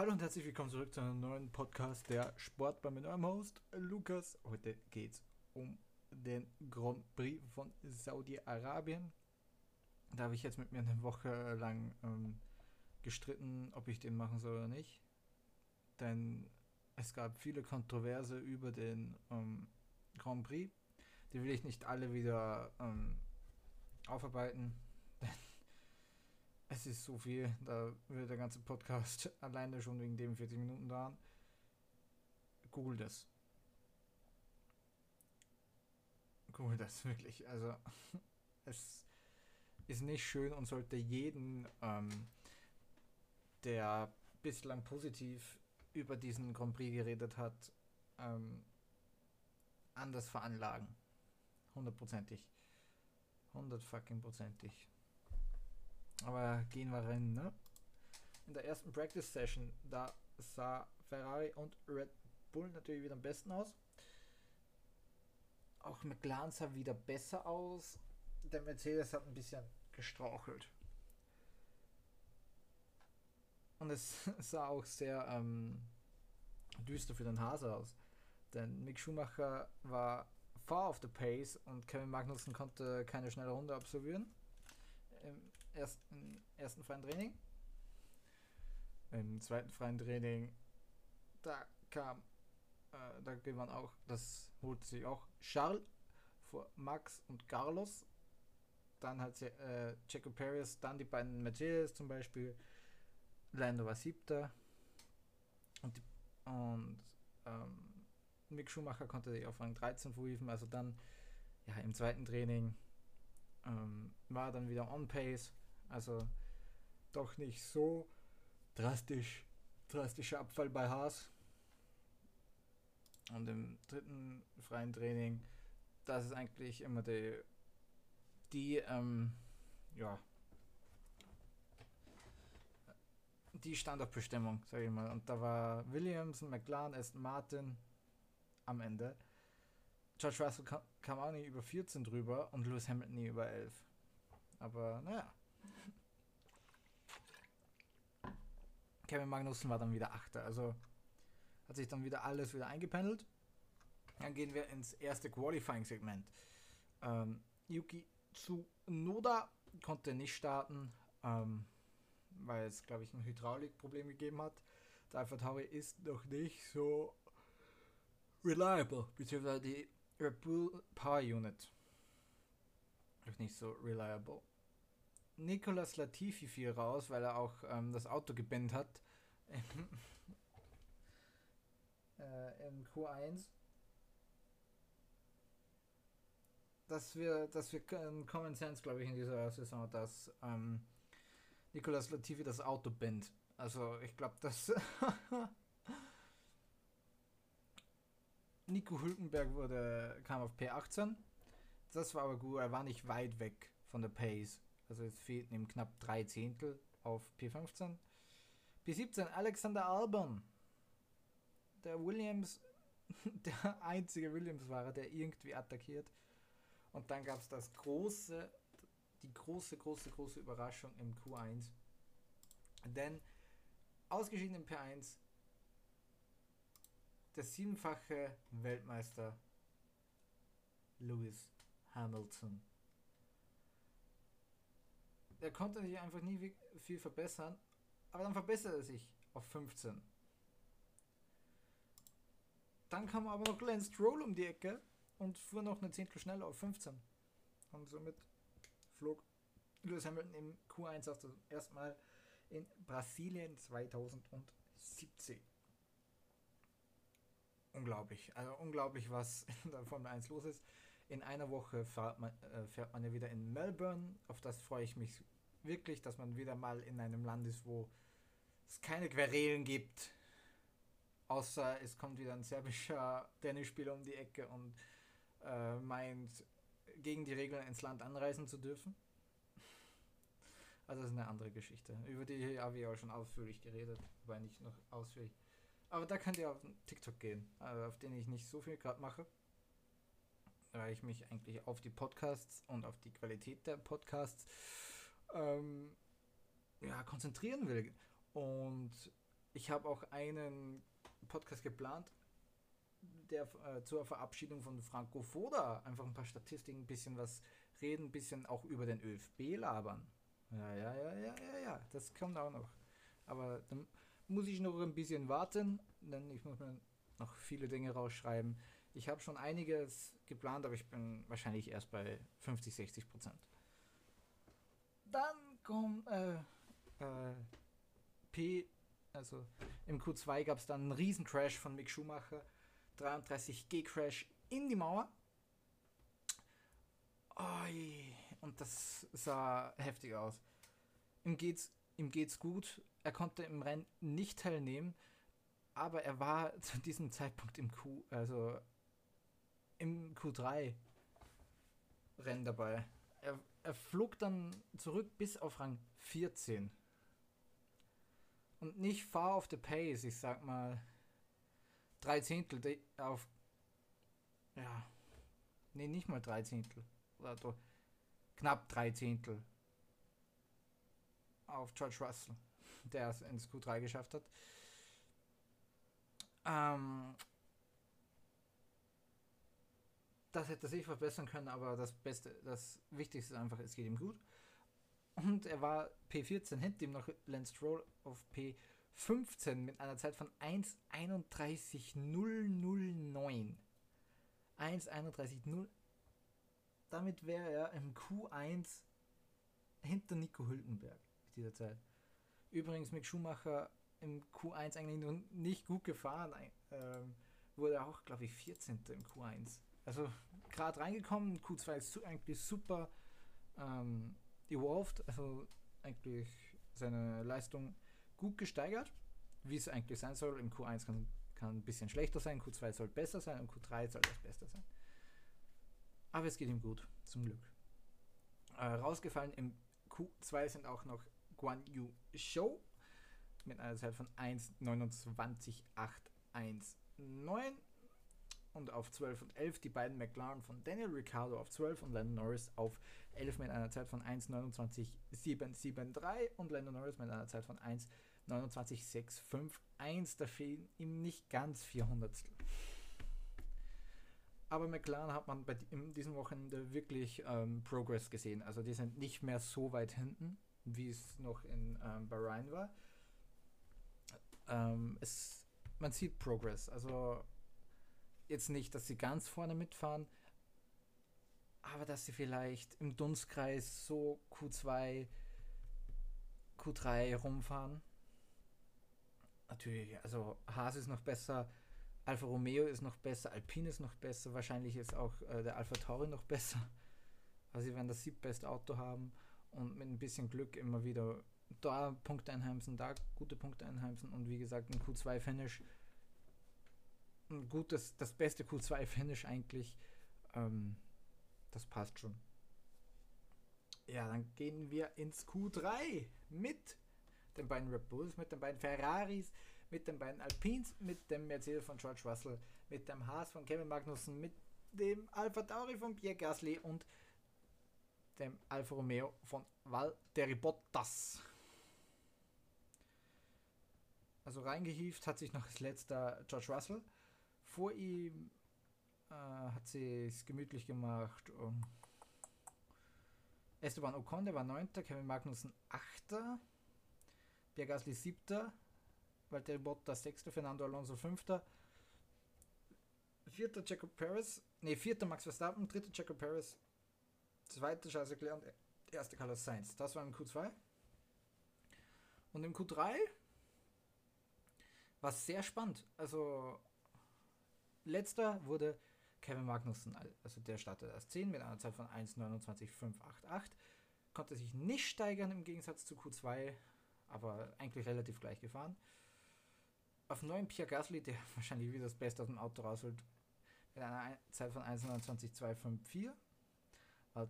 Hallo und herzlich willkommen zurück zu einem neuen Podcast der Sportbar mit eurem Host Lukas. Heute geht es um den Grand Prix von Saudi-Arabien. Da habe ich jetzt mit mir eine Woche lang ähm, gestritten, ob ich den machen soll oder nicht. Denn es gab viele Kontroverse über den ähm, Grand Prix. Die will ich nicht alle wieder ähm, aufarbeiten. Es ist so viel, da wird der ganze Podcast alleine schon wegen dem 40 Minuten dauern. Google das. Google das wirklich. Also, es ist nicht schön und sollte jeden, ähm, der bislang positiv über diesen Grand Prix geredet hat, ähm, anders veranlagen. Hundertprozentig. Hundert fucking prozentig. Aber gehen wir rein, ne? In der ersten Practice Session, da sah Ferrari und Red Bull natürlich wieder am besten aus. Auch McLaren sah wieder besser aus. Der Mercedes hat ein bisschen gestrauchelt. Und es sah auch sehr ähm, düster für den Hase aus. Denn Mick Schumacher war far off the pace und Kevin Magnussen konnte keine schnelle Runde absolvieren im ersten, ersten freien Training. Im zweiten freien Training, da kam, äh, da gewann auch, das holte sich auch Charles vor Max und Carlos. Dann hat sie äh, Checo Perez, dann die beiden Mercedes zum Beispiel. Lando war siebter. Und, die, und ähm, Mick Schumacher konnte sich auf Rang 13 verhieven. Also dann ja, im zweiten Training ähm, war dann wieder on pace. Also doch nicht so drastisch, drastischer Abfall bei Haas. Und im dritten freien Training, das ist eigentlich immer die, die ähm, ja, die Standortbestimmung, sage ich mal. Und da war Williams, McLaren, Aston Martin am Ende. George Russell kam, auch nicht über 14 drüber und Lewis Hamilton nie über 11. Aber naja. Kevin Magnussen war dann wieder Achter. Also hat sich dann wieder alles wieder eingependelt. Dann gehen wir ins erste Qualifying-Segment. Ähm, Yuki Tsunoda konnte nicht starten, ähm, weil es, glaube ich, ein Hydraulikproblem gegeben hat. Der Alpha Tauri ist noch nicht so reliable, beziehungsweise die Red Bull Power Unit. Noch nicht so reliable. Nicolas Latifi fiel raus, weil er auch ähm, das Auto gebannt hat. äh, Im Q1. Dass wir, dass wir ein Common Sense, glaube ich, in dieser Saison, dass ähm, Nicolas Latifi das Auto bannt. Also ich glaube, dass Nico Hülkenberg wurde, kam auf P18. Das war aber gut, er war nicht weit weg von der Pace. Also es fehlten ihm knapp drei Zehntel auf P15. P17 Alexander Albon. Der Williams, der einzige Williams-Fahrer, der irgendwie attackiert. Und dann gab es das große, die große, große, große Überraschung im Q1. Denn ausgeschieden im P1 der siebenfache Weltmeister Lewis Hamilton. Er konnte sich einfach nie viel verbessern, aber dann verbesserte er sich auf 15. Dann kam aber noch Lance Stroll um die Ecke und fuhr noch eine Zehntel schneller auf 15. Und somit flog Lewis Hamilton im Q1 auch zum ersten Mal in Brasilien 2017 unglaublich. Also unglaublich, was in der Formel 1 los ist. In einer Woche fährt man, äh, fährt man ja wieder in Melbourne. Auf das freue ich mich wirklich, dass man wieder mal in einem Land ist, wo es keine Querelen gibt. Außer es kommt wieder ein serbischer Tennisspieler um die Ecke und äh, meint, gegen die Regeln ins Land anreisen zu dürfen. Also das ist eine andere Geschichte. Über die habe ich auch schon ausführlich geredet, aber nicht noch ausführlich. Aber da könnt ihr auf TikTok gehen, also auf den ich nicht so viel gerade mache. Weil ich mich eigentlich auf die Podcasts und auf die Qualität der Podcasts ähm, ja, konzentrieren will. Und ich habe auch einen Podcast geplant, der äh, zur Verabschiedung von Franco Foda einfach ein paar Statistiken, ein bisschen was reden, ein bisschen auch über den ÖFB labern. Ja, ja, ja, ja, ja, ja, das kommt auch noch. Aber dann muss ich noch ein bisschen warten, denn ich muss mir noch viele Dinge rausschreiben. Ich habe schon einiges geplant, aber ich bin wahrscheinlich erst bei 50, 60 Prozent. Dann kommt äh, äh, P, also im Q2 gab es dann einen riesen Crash von Mick Schumacher, 33G Crash in die Mauer. Oi, und das sah heftig aus. Ihm geht's, ihm geht's gut. Er konnte im Rennen nicht teilnehmen, aber er war zu diesem Zeitpunkt im Q, also im Q3 Rennen dabei. Er, er flog dann zurück bis auf Rang 14. Und nicht far off the pace, ich sag mal drei Zehntel auf. Ja. Nee, nicht mal drei Zehntel. Oder doch knapp drei Zehntel auf George Russell, der es ins Q3 geschafft hat. Ähm, das hätte sich verbessern können, aber das Beste, das Wichtigste ist einfach, es geht ihm gut. Und er war P14 hinter ihm noch Lance Stroll auf P15 mit einer Zeit von 1,31,009. 1,31,0. Damit wäre er im Q1 hinter Nico Hülkenberg mit dieser Zeit. Übrigens Mick Schumacher im Q1 eigentlich nicht gut gefahren. Ähm, wurde auch, glaube ich, 14. im Q1. Also gerade reingekommen, Q2 ist eigentlich super ähm, evolved, also eigentlich seine Leistung gut gesteigert, wie es eigentlich sein soll. Im Q1 kann, kann ein bisschen schlechter sein, Q2 soll besser sein und Q3 soll das Beste sein. Aber es geht ihm gut, zum Glück. Äh, rausgefallen im Q2 sind auch noch Guan Yu Show mit einer Zeit von 1,29,819 und auf 12 und 11 die beiden McLaren von Daniel Ricciardo auf 12 und Landon Norris auf 11 mit einer Zeit von 1,29,773 und Landon Norris mit einer Zeit von 1,29,651. Da fehlen ihm nicht ganz 400. Aber McLaren hat man bei diesem Wochenende wirklich ähm, Progress gesehen. Also die sind nicht mehr so weit hinten, wie es noch in ähm, Bahrain war. Ähm, es, man sieht Progress. Also jetzt nicht, dass sie ganz vorne mitfahren, aber dass sie vielleicht im Dunstkreis so Q2, Q3 rumfahren. Natürlich, also Haas ist noch besser, Alfa Romeo ist noch besser, Alpine ist noch besser, wahrscheinlich ist auch äh, der Alfa Tauri noch besser. Also sie werden das siebtbeste Auto haben und mit ein bisschen Glück immer wieder da Punkte einheimsen, da gute Punkte einheimsen und wie gesagt ein Q2-Finish ein gutes, das beste Q2-Finish eigentlich. Ähm, das passt schon. Ja, dann gehen wir ins Q3 mit den beiden Red Bulls, mit den beiden Ferraris, mit den beiden Alpines, mit dem Mercedes von George Russell, mit dem Haas von Kevin Magnussen, mit dem Alpha Tauri von Pierre Gasly und dem Alfa Romeo von Valtteri Bottas. Also reingehieft hat sich noch als letzter George Russell vor ihm äh, hat sie es gemütlich gemacht. Um Esteban Ocon, der war 9. Kevin Magnussen 8. Pierre Gasly 7. Walter Bottas 6. Fernando Alonso 5. 4. Checo Perez, ne, 4. Max Verstappen, 3. Checo Perez, 2. Charles Leclerc und 1. Carlos Sainz. Das war im Q2. Und im Q3 war es sehr spannend. Also Letzter wurde Kevin Magnussen, also der startete als 10 mit einer Zeit von 1,29,588. Konnte sich nicht steigern im Gegensatz zu Q2, aber eigentlich relativ gleich gefahren. Auf 9 Pierre Gasly, der wahrscheinlich wieder das Beste aus dem Auto rausholt, mit einer Zeit von 1,29,254.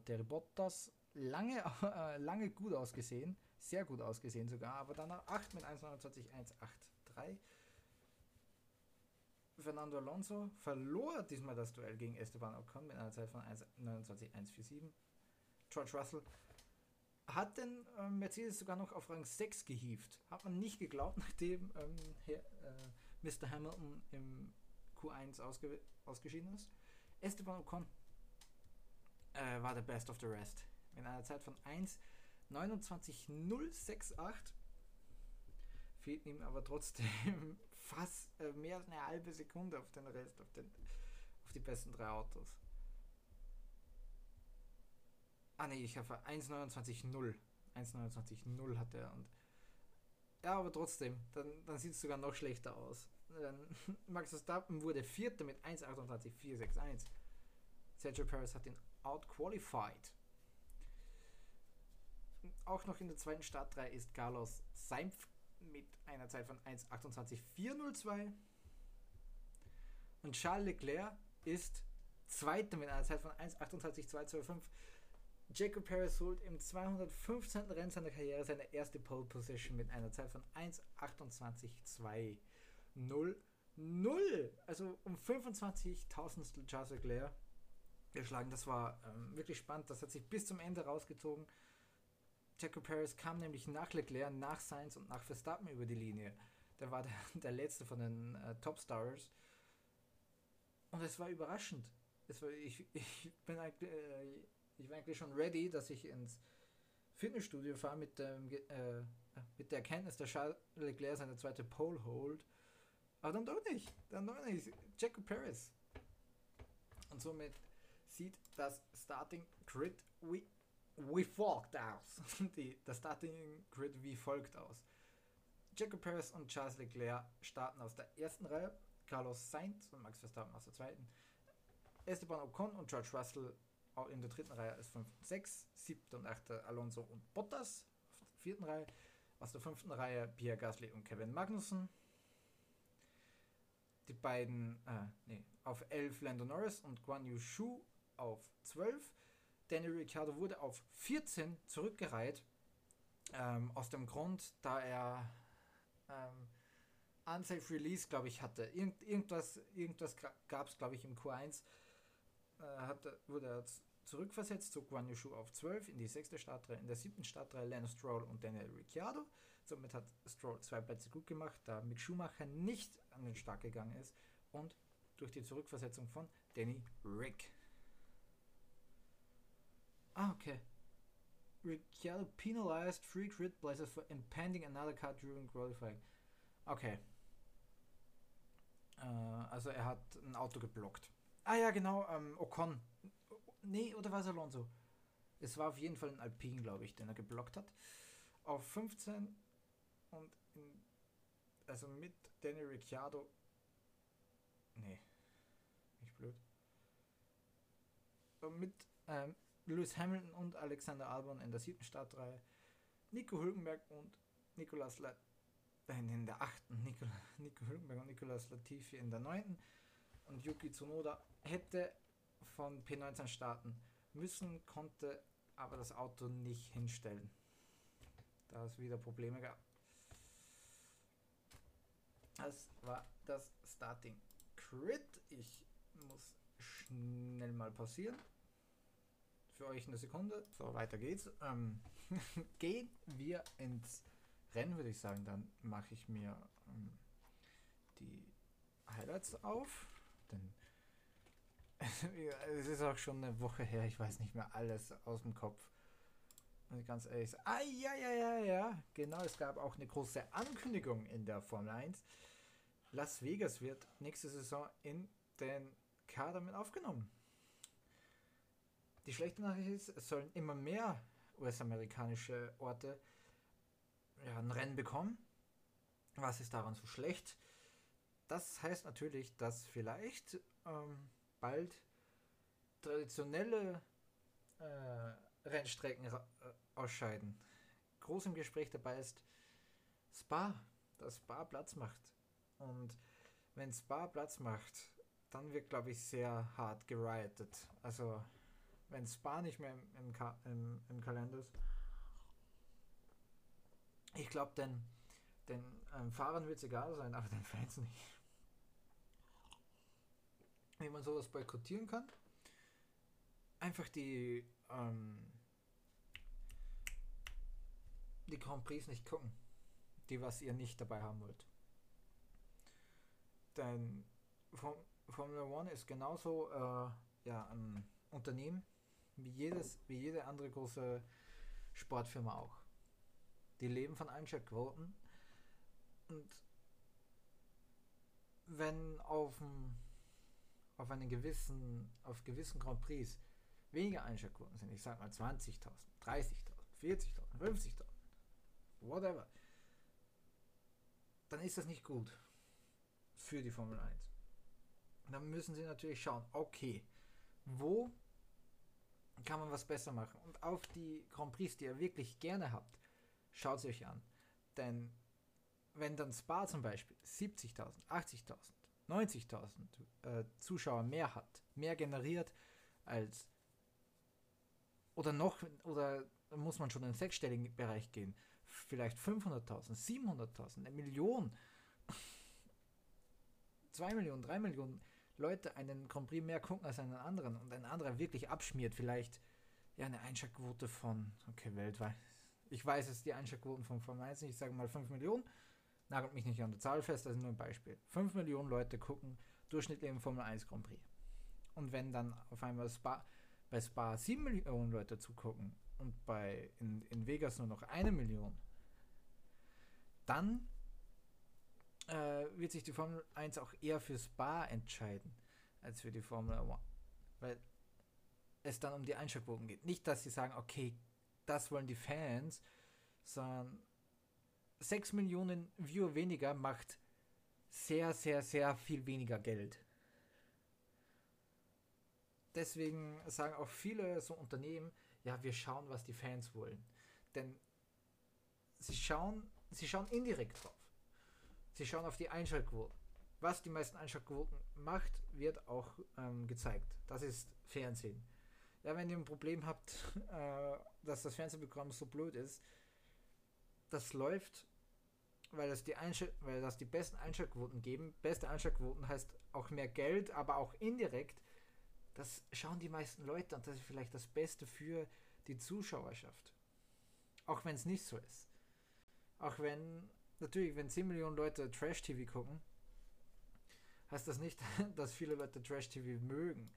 Der Bottas lange, äh, lange gut ausgesehen, sehr gut ausgesehen sogar, aber dann 8 mit 1,29,183. Fernando Alonso verlor diesmal das Duell gegen Esteban Ocon mit einer Zeit von 1,29,147. George Russell hat den ähm, Mercedes sogar noch auf Rang 6 gehievt. Hat man nicht geglaubt, nachdem ähm, Herr, äh, Mr. Hamilton im Q1 ausge ausgeschieden ist. Esteban Ocon äh, war der Best of the Rest. In einer Zeit von 1,29,068 fehlt ihm aber trotzdem fast äh, mehr als eine halbe Sekunde auf den Rest, auf, den, auf die besten drei Autos. Ah ne, ich habe 1,29,0. 1,29,0 hat er und ja, aber trotzdem, dann, dann sieht es sogar noch schlechter aus. Max Verstappen wurde Vierter mit 1,28,461. Sergio Perez hat ihn outqualified. Auch noch in der zweiten Startreihe ist Carlos Sainz mit einer Zeit von 1,28,402. Und Charles Leclerc ist Zweiter mit einer Zeit von 1,28,225. Jacob Perez holt im 215. Rennen seiner Karriere seine erste Pole Position mit einer Zeit von 1,28,200. Also um 25.000 Charles Leclerc geschlagen. Das war ähm, wirklich spannend. Das hat sich bis zum Ende rausgezogen. Jacob Perez kam nämlich nach Leclerc, nach Sainz und nach Verstappen über die Linie. Der war der, der letzte von den äh, Top-Stars. Und es war überraschend. Es war, ich, ich, bin äh, ich war eigentlich schon ready, dass ich ins Fitnessstudio fahre mit, dem, äh, mit der Erkenntnis, dass Charles Leclerc seine zweite Pole holt. Aber dann doch nicht. Dann doch nicht. Jacob Perez. Und somit sieht das Starting Grid wie, wie folgt aus. Die, das Starting Grid wie folgt aus. Jacob Perez und Charles Leclerc starten aus der ersten Reihe, Carlos Sainz und Max Verstappen aus der zweiten, Esteban Ocon und George Russell in der dritten Reihe als 5 und 6, siebte und achte Alonso und Bottas auf der vierten Reihe, aus der fünften Reihe Pierre Gasly und Kevin Magnussen, die beiden, äh, nee, auf 11 Lando Norris und Guan Yu Shu auf 12. Daniel Ricciardo wurde auf 14 zurückgereiht. Ähm, aus dem Grund, da er ähm, Unsafe Release, glaube ich, hatte. Irgend, irgendwas irgendwas gab es, glaube ich, im Q1. Äh, hatte, wurde er zurückversetzt zu Guan Yushu auf 12 in die sechste Startreihe. In der siebten Startreihe Lance Stroll und Daniel Ricciardo. Somit hat Stroll zwei Plätze gut gemacht, da Mick Schumacher nicht an den Start gegangen ist und durch die Zurückversetzung von Danny Rick. Ah, okay. Ricciardo penalized three grid places for impending another car during qualifying. Okay. Äh, also er hat ein Auto geblockt. Ah ja, genau, ähm, Ocon. Nee, oder war es Alonso? Es war auf jeden Fall ein Alpine, glaube ich, den er geblockt hat. Auf 15 und in, also mit Danny Ricciardo. Nee, nicht blöd. Und mit ähm, Lewis Hamilton und Alexander Albon in der siebten Startreihe, Nico Hülkenberg und Nicolas La in der achten, Nico, Nico Hülkenberg und Nicolas Latifi in der neunten und Yuki Tsunoda hätte von P19 starten müssen, konnte aber das Auto nicht hinstellen, da es wieder Probleme gab. Das war das Starting Crit. Ich muss schnell mal pausieren für euch eine Sekunde. So, weiter geht's. Ähm, gehen wir ins Rennen, würde ich sagen. Dann mache ich mir ähm, die Highlights auf. Denn es ist auch schon eine Woche her. Ich weiß nicht mehr alles aus dem Kopf. Und ganz ehrlich. Ah, ja, ja, ja, ja. Genau, es gab auch eine große Ankündigung in der Formel 1. Las Vegas wird nächste Saison in den Kader mit aufgenommen. Die schlechte Nachricht ist, es sollen immer mehr US-amerikanische Orte ja, ein Rennen bekommen. Was ist daran so schlecht? Das heißt natürlich, dass vielleicht ähm, bald traditionelle äh, Rennstrecken äh, ausscheiden. Groß im Gespräch dabei ist Spa, dass Spa Platz macht. Und wenn Spa Platz macht, dann wird, glaube ich, sehr hart geriotet. Also wenn Spa nicht mehr im, im, im, im Kalender ist. Ich glaube, den, den ähm, Fahrern wird es egal sein, aber den Fans nicht. Wie man sowas boykottieren kann. Einfach die, ähm, die Grand Prix nicht gucken, die was ihr nicht dabei haben wollt. Denn Formula One ist genauso äh, ja, ein Unternehmen wie jedes, wie jede andere große Sportfirma auch. Die leben von Einschaltquoten und wenn auf, auf einen gewissen, auf gewissen Grand Prix weniger Einschaltquoten sind, ich sag mal 20.000, 30.000, 40.000, 50.000, whatever, dann ist das nicht gut für die Formel 1. Dann müssen sie natürlich schauen, okay, wo kann man was besser machen? Und auf die Grand Prix, die ihr wirklich gerne habt, schaut sie euch an. Denn wenn dann Spa zum Beispiel 70.000, 80.000, 90.000 äh, Zuschauer mehr hat, mehr generiert als oder noch, oder muss man schon in den sechsstelligen Bereich gehen, vielleicht 500.000, 700.000, eine Million, 2 Millionen, 3 Millionen Leute einen Grand Prix mehr gucken als einen anderen und ein anderer wirklich abschmiert, vielleicht ja eine Einschaltquote von, okay, weltweit. Ich weiß es, die Einschaltquoten von Formel 1 nicht, ich sage mal 5 Millionen, nagelt mich nicht an der Zahl fest, das ist nur ein Beispiel. 5 Millionen Leute gucken durchschnittlich im Formel 1 Grand Prix. Und wenn dann auf einmal Spa, bei Spa 7 Millionen Leute zugucken und bei in, in Vegas nur noch eine Million, dann äh, wird sich die Formel 1 auch eher für Spa entscheiden als für die Formel 1. Weil es dann um die Einschaltquoten geht. Nicht, dass sie sagen, okay, das wollen die Fans, sondern 6 Millionen Viewer weniger macht sehr, sehr, sehr viel weniger Geld. Deswegen sagen auch viele so Unternehmen, ja, wir schauen, was die Fans wollen. Denn sie schauen, sie schauen indirekt drauf. Sie schauen auf die Einschaltquoten. Was die meisten Einschaltquoten macht, wird auch ähm, gezeigt. Das ist Fernsehen. Ja, wenn ihr ein Problem habt, äh, dass das Fernsehprogramm so blöd ist, das läuft, weil das die, Einschal weil das die besten Einschaltquoten geben. Beste Einschaltquoten heißt auch mehr Geld, aber auch indirekt. Das schauen die meisten Leute und das ist vielleicht das Beste für die Zuschauerschaft. Auch wenn es nicht so ist. Auch wenn, natürlich, wenn 10 Millionen Leute Trash-TV gucken, heißt das nicht, dass viele Leute Trash-TV mögen.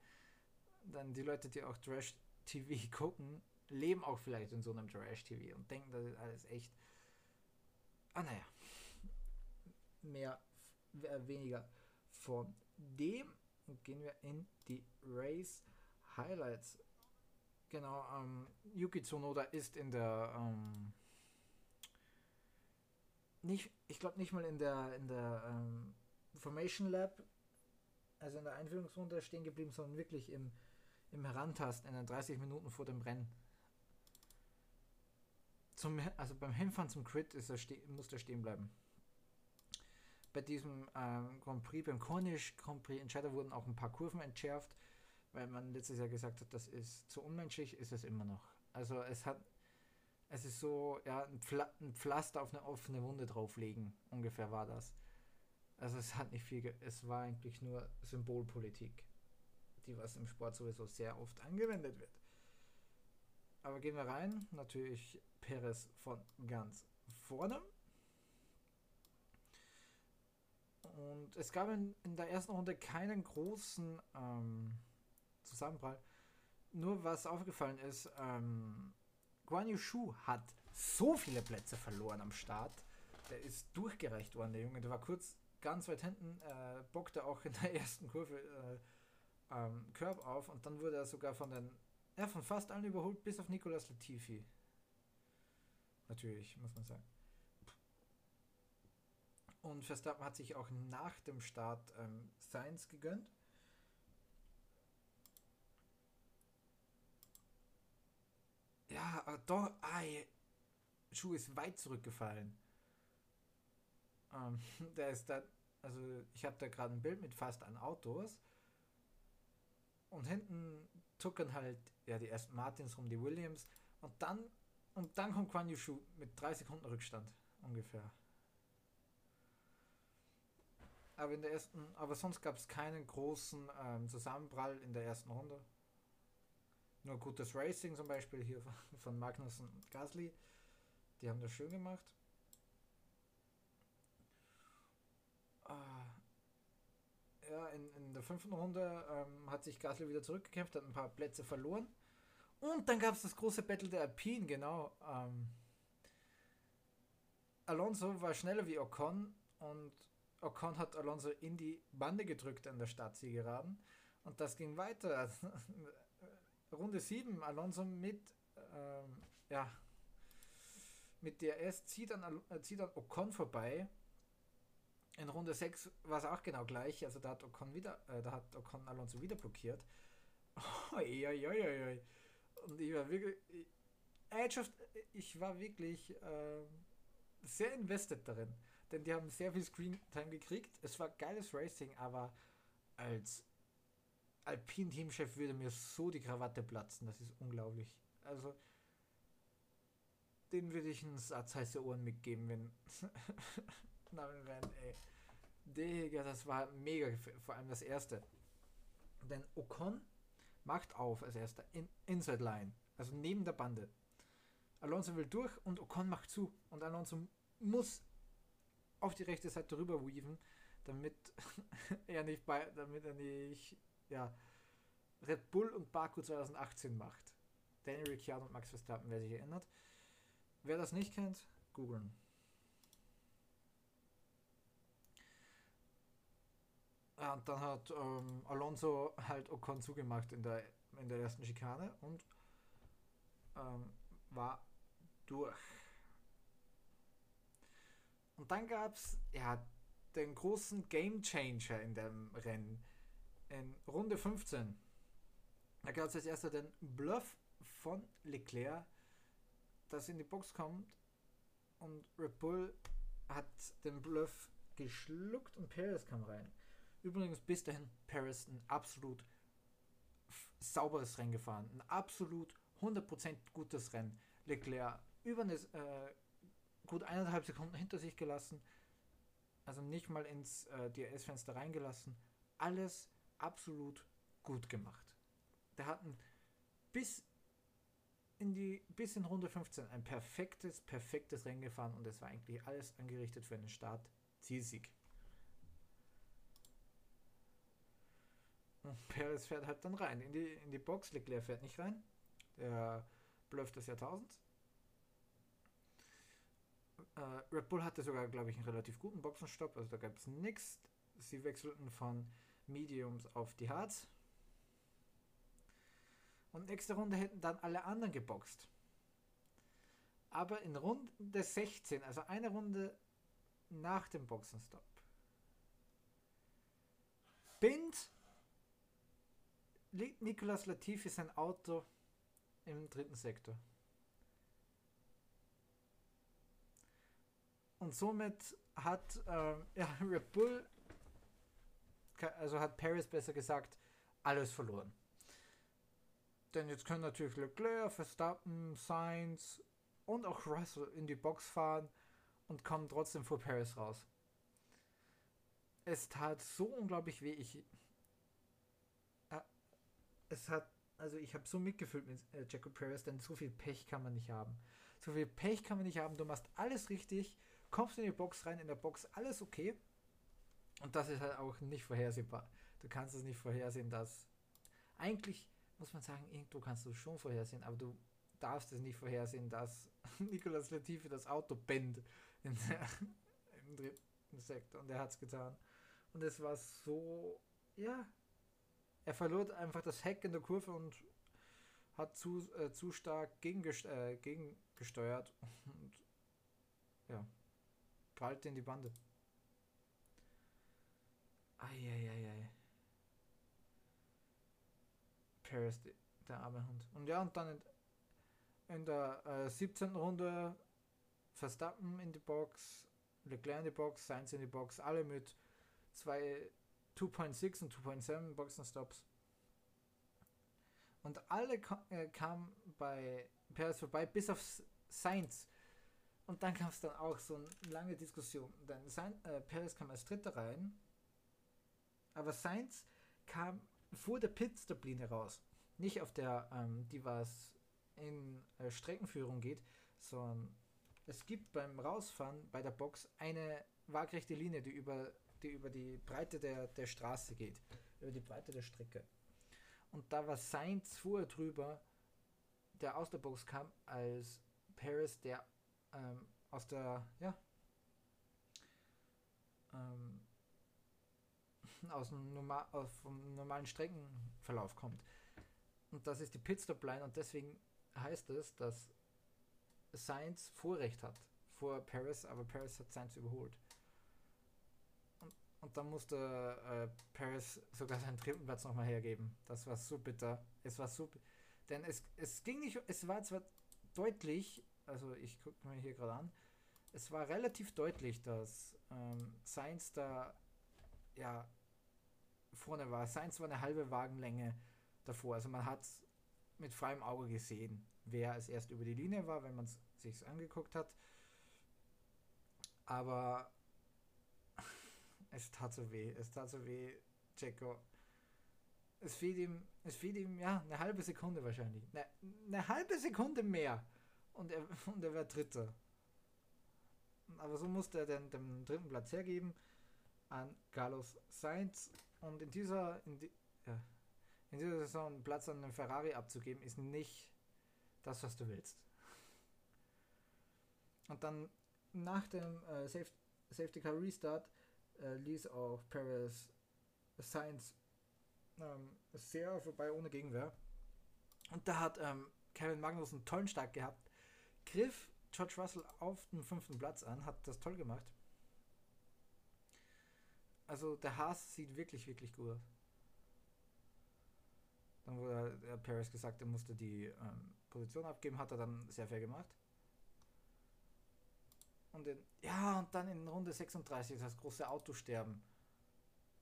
Dann die Leute, die auch Trash-TV gucken, leben auch vielleicht in so einem Trash-TV und denken, das ist alles echt. Ah, naja. Mehr, weniger von dem. Gehen wir in die Race Highlights. Genau, ähm, Yuki Tsunoda ist in der ähm, nicht, ich glaube nicht mal in der in der ähm, Formation Lab, also in der Einführungsrunde stehen geblieben, sondern wirklich im, im Herantasten in den 30 Minuten vor dem Rennen. Zum, also beim Hinfahren zum Crit ist er muss er stehen bleiben. Bei diesem ähm, Grand Prix, beim Cornish Grand Prix Entscheider wurden auch ein paar Kurven entschärft, weil man letztes Jahr gesagt hat, das ist zu unmenschlich, ist es immer noch. Also es hat, es ist so, ja, ein, Pfla ein Pflaster auf eine offene Wunde drauflegen, ungefähr war das. Also es hat nicht viel, es war eigentlich nur Symbolpolitik, die was im Sport sowieso sehr oft angewendet wird. Aber gehen wir rein, natürlich Perez von ganz vorne. Und es gab in, in der ersten Runde keinen großen ähm, Zusammenprall. Nur was aufgefallen ist, ähm, Guan Yu Shu hat so viele Plätze verloren am Start. Der ist durchgereicht worden, der Junge. Der war kurz ganz weit hinten, äh, bockte auch in der ersten Kurve äh, ähm, Curb auf und dann wurde er sogar von den, ja, von fast allen überholt, bis auf Nicolas Latifi. Natürlich, muss man sagen. Und Verstappen hat sich auch nach dem Start ähm, Sainz gegönnt. Ja, aber doch, ah, Schuh ist weit zurückgefallen. Ähm, der ist da, also ich habe da gerade ein Bild mit fast an Autos. Und hinten tuckern halt ja die ersten Martins rum, die Williams. Und dann, und dann kommt Quan Yu mit drei Sekunden Rückstand ungefähr. Aber in der ersten, aber sonst gab es keinen großen ähm, Zusammenprall in der ersten Runde. Nur gutes Racing zum Beispiel hier von Magnussen und Gasly Die haben das schön gemacht. Ah. Ja, in, in der fünften Runde ähm, hat sich Gasly wieder zurückgekämpft, hat ein paar Plätze verloren. Und dann gab es das große Battle der Alpine, genau. Ähm, Alonso war schneller wie Ocon und Ocon hat Alonso in die Bande gedrückt an der Startzielgeraden. Und das ging weiter. Runde 7, Alonso mit, ähm, ja, mit DRS zieht an, äh, zieht an Ocon vorbei. In Runde 6 war es auch genau gleich. Also da hat Ocon wieder, äh, da hat Ocon Alonso wieder blockiert. Und ich war wirklich, ich, war wirklich äh, sehr invested darin. Denn die haben sehr viel Screentime gekriegt. Es war geiles Racing, aber als Alpin-Teamchef würde mir so die Krawatte platzen. Das ist unglaublich. Also, den würde ich einen Satz heiße Ohren mitgeben, wenn. Na, wenn, ey. Digga, das war mega, vor allem das erste. Denn Ocon macht auf als erster in Inside Line, also neben der Bande. Alonso will durch und Ocon macht zu. Und Alonso muss auf die rechte Seite rüber weaven, damit er nicht bei, damit er nicht ja, Red Bull und Baku 2018 macht. Daniel Ricciardo und Max Verstappen, wer sich erinnert. Wer das nicht kennt, googeln. Ja, und dann hat ähm, Alonso halt Ocon zugemacht in der, in der ersten Schikane und ähm, war durch. Und dann gab es ja den großen Game Changer in dem Rennen. In Runde 15. Da gab es als erster den Bluff von Leclerc, das in die Box kommt. Und Red Bull hat den Bluff geschluckt und Paris kam rein. Übrigens bis dahin Paris ein absolut sauberes Rennen gefahren. Ein absolut 100% gutes Rennen. Leclerc über eine äh, gut eineinhalb Sekunden hinter sich gelassen, also nicht mal ins äh, DRS-Fenster reingelassen. Alles absolut gut gemacht. Der hat bis in die bis in Runde 15 ein perfektes, perfektes Rennen gefahren und es war eigentlich alles angerichtet für einen Start Zielsieg. Und Perez fährt halt dann rein in die, in die Box. Leclerc fährt nicht rein. Der blöft des Jahrtausends. Äh, Red Bull hatte sogar, glaube ich, einen relativ guten Boxenstopp, also da gab es nichts. Sie wechselten von Mediums auf die Hards. Und nächste Runde hätten dann alle anderen geboxt. Aber in Runde 16, also eine Runde nach dem Boxenstopp, Bind liegt Nicolas Latifi sein Auto im dritten Sektor. Und somit hat äh, ja, Red Bull, also hat Paris besser gesagt, alles verloren. Denn jetzt können natürlich Leclerc, Verstappen, Sainz und auch Russell in die Box fahren und kommen trotzdem vor Paris raus. Es tat so unglaublich weh. Ich, äh, es hat, also ich habe so mitgefühlt mit äh, Jacob Paris, denn so viel Pech kann man nicht haben. So viel Pech kann man nicht haben. Du machst alles richtig kommst in die Box rein, in der Box alles okay. Und das ist halt auch nicht vorhersehbar. Du kannst es nicht vorhersehen, dass eigentlich muss man sagen, irgendwo kannst du schon vorhersehen, aber du darfst es nicht vorhersehen, dass Nicolas Latifi das Auto der, im dritten Sektor und er hat es getan. Und es war so, ja, er verlor einfach das Heck in der Kurve und hat zu, äh, zu stark gegengest äh, gegengesteuert und ja, prallte in die Bande. Eieiei. Paris, der arme Hund. Und ja, und dann in, in der äh, 17. Runde Verstappen in die Box, Leclerc in die Box, Sainz in die Box, alle mit zwei 2.6 und 2.7 Boxenstops. Und alle äh, kamen bei Paris vorbei, bis auf Sainz, und dann gab es dann auch so eine lange Diskussion. Dann sein, äh, Perez kam als Dritter rein, aber Sainz kam vor der Pitstop-Linie raus. Nicht auf der, ähm, die was in äh, Streckenführung geht, sondern es gibt beim Rausfahren bei der Box eine waagrechte Linie, die über die, über die Breite der, der Straße geht, über die Breite der Strecke. Und da war Sainz vorher drüber, der aus der Box kam, als Paris, der ähm, aus der, ja, ähm, aus dem, normal, aus vom normalen Streckenverlauf kommt. Und das ist die Pitstop-Line und deswegen heißt es, dass Sainz Vorrecht hat vor Paris, aber Paris hat Sainz überholt. Und, und dann musste äh, Paris sogar seinen dritten Platz nochmal hergeben. Das war so bitter. Es war so. Denn es, es ging nicht. Es war zwar deutlich, also ich gucke mir hier gerade an, es war relativ deutlich, dass ähm, Sainz da ja vorne war. Sainz war eine halbe Wagenlänge davor. Also man hat mit freiem Auge gesehen, wer als erst über die Linie war, wenn man es sich angeguckt hat. Aber es tat so weh. Es tat so weh, Checo. Es fehlt ihm, es fehlt ihm, ja, eine halbe Sekunde wahrscheinlich. Eine, eine halbe Sekunde mehr. Und er, und er wäre Dritter. Aber so musste er den, den dritten Platz hergeben an Carlos Sainz. Und in dieser, in, die, ja, in dieser Saison einen Platz an einem Ferrari abzugeben, ist nicht das, was du willst. Und dann nach dem äh, Safety, Safety Car Restart äh, ließ auch Perez Sainz ähm, sehr vorbei ohne Gegenwehr. Und da hat ähm, Kevin Magnus einen tollen Start gehabt. Griff George Russell auf den fünften Platz an, hat das toll gemacht. Also der Haas sieht wirklich, wirklich gut aus. Dann wurde der Paris gesagt, er musste die ähm, Position abgeben, hat er dann sehr fair gemacht. Und in, ja, und dann in Runde 36 das große Autosterben.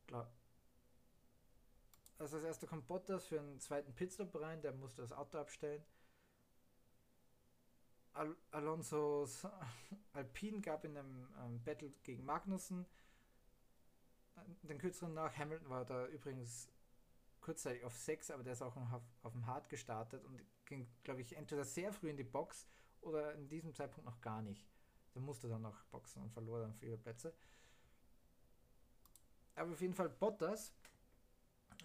Klar. Also als erster kommt Bottas für einen zweiten Pitstop rein, der musste das Auto abstellen. Al Alonso's Alpine gab in einem ähm, Battle gegen Magnussen den kürzeren nach. Hamilton war da übrigens kurzzeitig auf 6, aber der ist auch auf, auf dem Hard gestartet und ging, glaube ich, entweder sehr früh in die Box oder in diesem Zeitpunkt noch gar nicht. Der musste dann noch boxen und verlor dann viele Plätze. Aber auf jeden Fall Bottas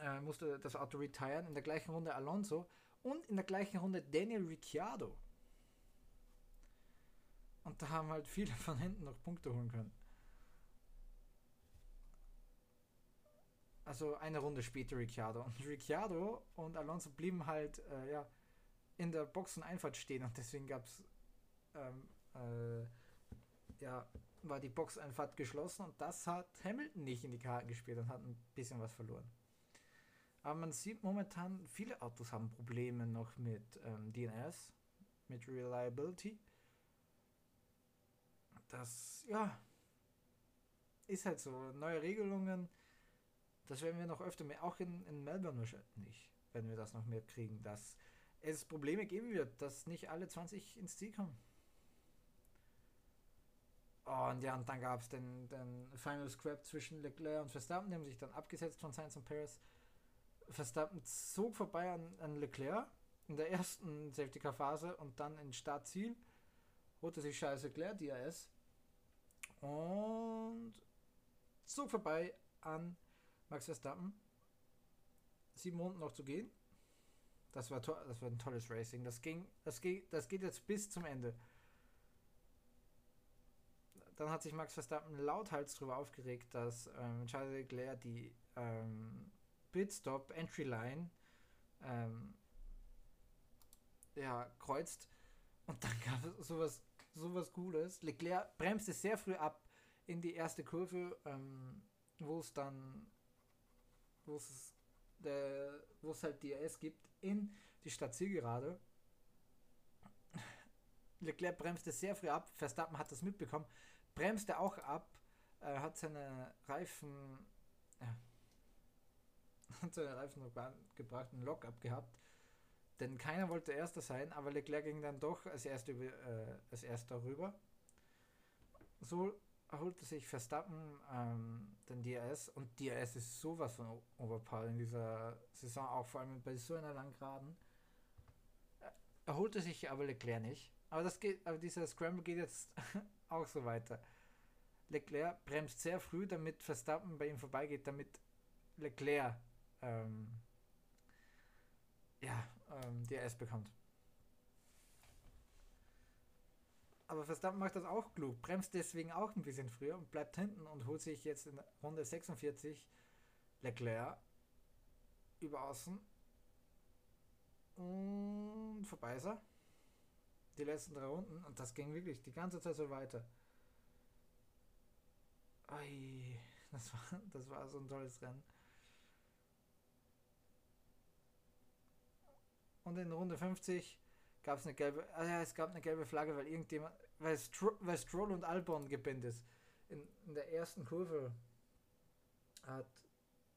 äh, musste das Auto retiren. In der gleichen Runde Alonso und in der gleichen Runde Daniel Ricciardo. Und da haben halt viele von hinten noch Punkte holen können. Also eine Runde später Ricciardo. Und Ricciardo und Alonso blieben halt äh, ja, in der Boxeneinfahrt stehen und deswegen gab es ähm, äh, ja, war die Boxeinfahrt geschlossen und das hat Hamilton nicht in die Karten gespielt und hat ein bisschen was verloren. Aber man sieht momentan, viele Autos haben Probleme noch mit ähm, DNS, mit Reliability. Das, ja, ist halt so. Neue Regelungen das werden wir noch öfter mehr, auch in, in Melbourne wahrscheinlich, wenn wir das noch mehr kriegen, dass es Probleme geben wird, dass nicht alle 20 ins Ziel kommen. Und ja, und dann gab es den, den Final Scrap zwischen Leclerc und Verstappen, die haben sich dann abgesetzt von Sainz und Paris. Verstappen zog vorbei an, an Leclerc in der ersten Safety Car Phase und dann in Startziel holte sich Charles Leclerc, DRS, und zog vorbei an Max Verstappen. Sieben Runden noch zu gehen. Das war, das war ein tolles Racing. Das ging, das geht, das geht jetzt bis zum Ende. Dann hat sich Max Verstappen lauthals darüber aufgeregt, dass ähm, Charles Leclerc die ähm, Pitstop Entry Line ähm, ja, kreuzt. Und dann gab es sowas, sowas Cooles. Leclerc bremste sehr früh ab in die erste Kurve, ähm, wo es dann wo es wo es halt DRS gibt, in die Stadt Zielgerade. Leclerc bremste sehr früh ab, Verstappen hat das mitbekommen, bremste auch ab, äh, hat seine Reifen, ja, hat seine Reifen gebracht, einen Lock abgehabt, denn keiner wollte Erster sein, aber Leclerc ging dann doch als Erster, äh, als Erster rüber. So erholte sich Verstappen ähm, den DRS und DRS ist sowas von overpowered in dieser Saison, auch vor allem bei so einer Langgraden. Er erholte sich aber Leclerc nicht Aber das geht, aber dieser Scramble geht jetzt auch so weiter. Leclerc bremst sehr früh, damit Verstappen bei ihm vorbeigeht, damit Leclerc ähm, ja, ähm, DRS bekommt. Aber Verstappen macht das auch klug, bremst deswegen auch ein bisschen früher und bleibt hinten und holt sich jetzt in Runde 46 Leclerc über außen und vorbei ist er. Die letzten drei Runden und das ging wirklich die ganze Zeit so weiter. Ei, das war, das war so ein tolles Rennen. Und in Runde 50 gab es eine gelbe, ah ja, es gab eine gelbe Flagge, weil irgendjemand, weil, Stro, weil Stroll und Albon gebindet ist. In, in der ersten Kurve hat,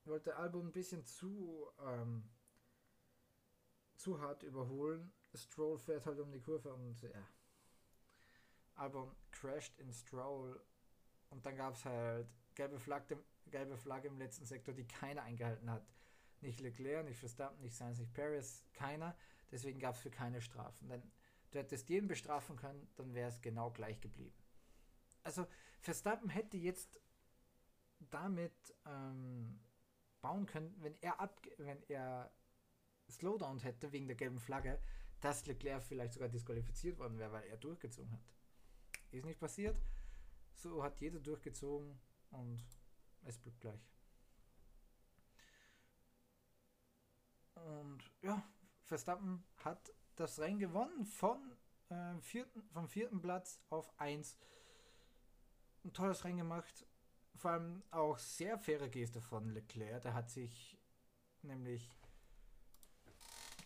wollte Albon ein bisschen zu, ähm, zu hart überholen. Stroll fährt halt um die Kurve und ja. Albon crasht in Stroll und dann gab es halt gelbe Flagge, gelbe Flagge im letzten Sektor, die keiner eingehalten hat. Nicht Leclerc, nicht Verstappen, nicht Sainz, nicht Paris, keiner. Deswegen gab es für keine Strafen. Denn du hättest jeden bestrafen können, dann wäre es genau gleich geblieben. Also Verstappen hätte jetzt damit ähm, bauen können, wenn er ab, wenn er Slowdown hätte wegen der gelben Flagge, dass Leclerc vielleicht sogar disqualifiziert worden wäre, weil er durchgezogen hat. Ist nicht passiert. So hat jeder durchgezogen und es blieb gleich. Und ja, Verstappen hat das Rennen gewonnen von, äh, vierten, vom vierten Platz auf 1. Ein tolles Rennen gemacht. Vor allem auch sehr faire Geste von Leclerc. Der hat sich nämlich.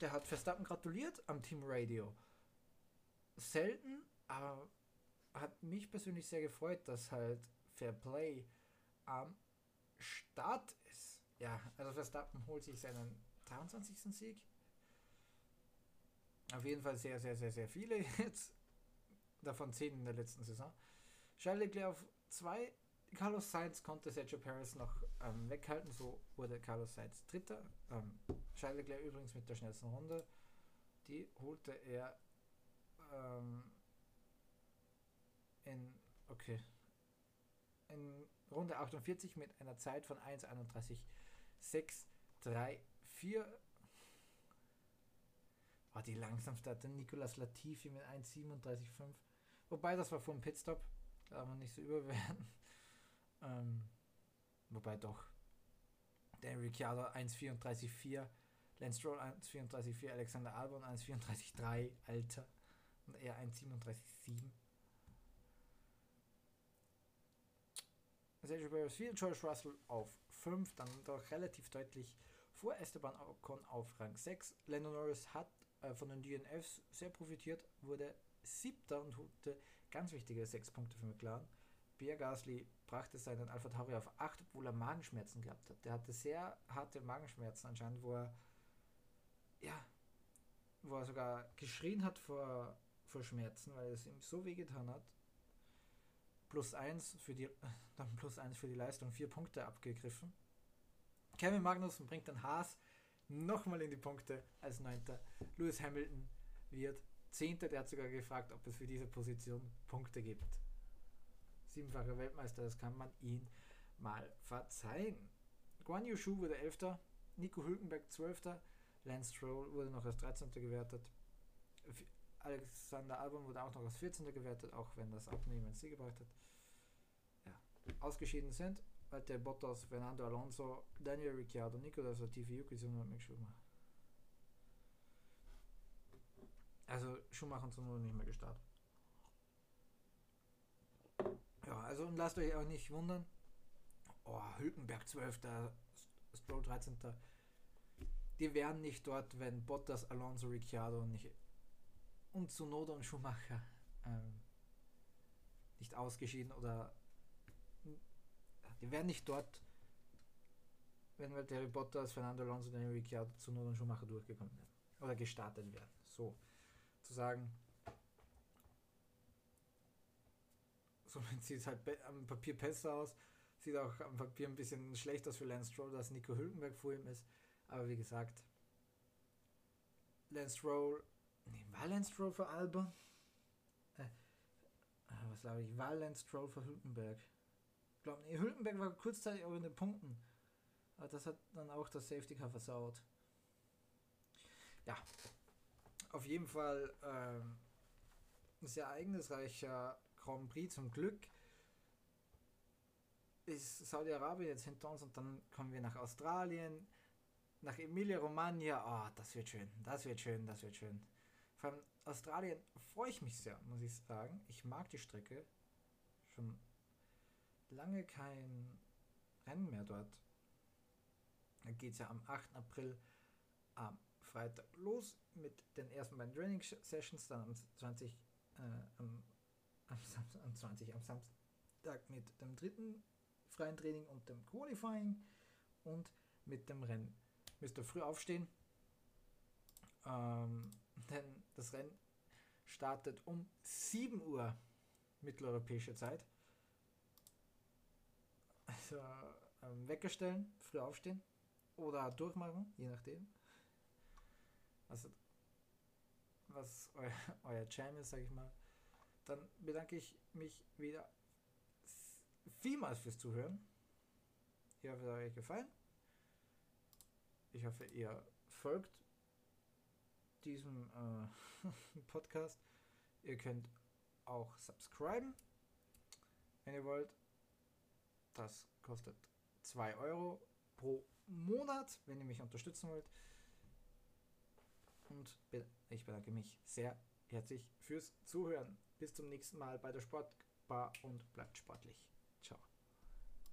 Der hat Verstappen gratuliert am Team Radio. Selten, aber hat mich persönlich sehr gefreut, dass halt Fair Play am Start ist. Ja, also Verstappen holt sich seinen 23. Sieg. Auf jeden Fall sehr, sehr, sehr, sehr viele jetzt. Davon 10 in der letzten Saison. Charles Leclerc auf 2. Carlos Sainz konnte Sergio Perez noch ähm, weghalten. So wurde Carlos Sainz Dritter. Ähm, Charles Leclerc übrigens mit der schnellsten Runde. Die holte er ähm, in, okay, in Runde 48 mit einer Zeit von 1,31,634 war die langsamste hatte Nicolas Latifi mit 1,37,5. Wobei, das war vor dem Pitstop. Darf man nicht so überwerten. Ähm, wobei doch. Der Ricciardo 1,34,4. Lance Stroll 1,34,4. Alexander Albon 1,34,3. Alter. Und er 1,37,7. Sergio Perez 4, George Russell auf 5, dann doch relativ deutlich vor Esteban Ocon auf Rang 6. Lando Norris hat äh, von den DNFs sehr profitiert, wurde siebter und holte ganz wichtige sechs Punkte für McLaren. Pierre Gasly brachte seinen Alpha Tauri auf 8, obwohl er Magenschmerzen gehabt hat. Der hatte sehr harte Magenschmerzen anscheinend, wo er ja, wo er sogar geschrien hat vor, vor Schmerzen, weil es ihm so weh getan hat. Plus 1 für die dann plus 1 für die Leistung, vier Punkte abgegriffen. Kevin Magnussen bringt den Haas nochmal in die Punkte als Neunter. Lewis Hamilton wird Zehnter, der hat sogar gefragt, ob es für diese Position Punkte gibt. Siebenfacher Weltmeister, das kann man ihn mal verzeihen. Guan Yu Shu wurde Elfter, Nico Hülkenberg Zwölfter, Lance Stroll wurde noch als 13. gewertet, Alexander Albon wurde auch noch als 14. gewertet, auch wenn das Abnehmen Sieg gebracht hat. Ja. Ausgeschieden sind Valtteri Bottas, Fernando Alonso, Daniel Ricciardo, Nicolas Latifi, Yuki Tsunoda und Mick Schumacher. Also Schumacher und Tsunoda nicht mehr gestartet. Ja, also und lasst euch auch nicht wundern. Oh, Hülkenberg 12. Stroll 13. Die wären nicht dort, wenn Bottas, Alonso, Ricciardo nicht und Tsunoda und Schumacher ähm, nicht ausgeschieden oder die wären nicht dort, wenn halt Harry Potter als Fernando Alonso und Ricciardo zu Not und Schumacher durchgekommen wären. Oder gestartet werden. So. Zu sagen. Somit sieht es halt am Papier besser aus. Sieht auch am Papier ein bisschen schlechter aus für Lance Stroll, dass Nico Hülkenberg vor ihm ist. Aber wie gesagt, Lance Stroll. Nee, war Lance Stroll für Albon? Ah, was glaube ich? Valence Stroll für Hülkenberg. Glaube, nee, Hülkenberg war kurzzeitig auch in den Punkten. Aber das hat dann auch das Safety Car versaut. Ja, auf jeden Fall ähm, sehr ereignisreicher Grand Prix zum Glück. Ist Saudi-Arabien jetzt hinter uns und dann kommen wir nach Australien, nach Emilia-Romagna. Oh, das wird schön, das wird schön, das wird schön. Vor Australien freue ich mich sehr, muss ich sagen. Ich mag die Strecke. Schon lange kein Rennen mehr dort. Da geht es ja am 8. April am Freitag los mit den ersten beiden Training Sessions, dann am 20, äh, am, am, am 20 am Samstag mit dem dritten freien Training und dem Qualifying und mit dem Rennen. Müsst ihr früh aufstehen, ähm, denn das Rennen startet um 7 Uhr mitteleuropäische Zeit. Also ähm, Wecker früh aufstehen oder durchmachen, je nachdem. Also was euer, euer Jam ist, sag ich mal. Dann bedanke ich mich wieder vielmals fürs Zuhören. Ich hoffe, es hat euch gefallen. Ich hoffe, ihr folgt diesem äh, Podcast. Ihr könnt auch subscriben, wenn ihr wollt. Das kostet 2 Euro pro Monat, wenn ihr mich unterstützen wollt. Und ich bedanke mich sehr herzlich fürs Zuhören. Bis zum nächsten Mal bei der Sportbar und bleibt sportlich.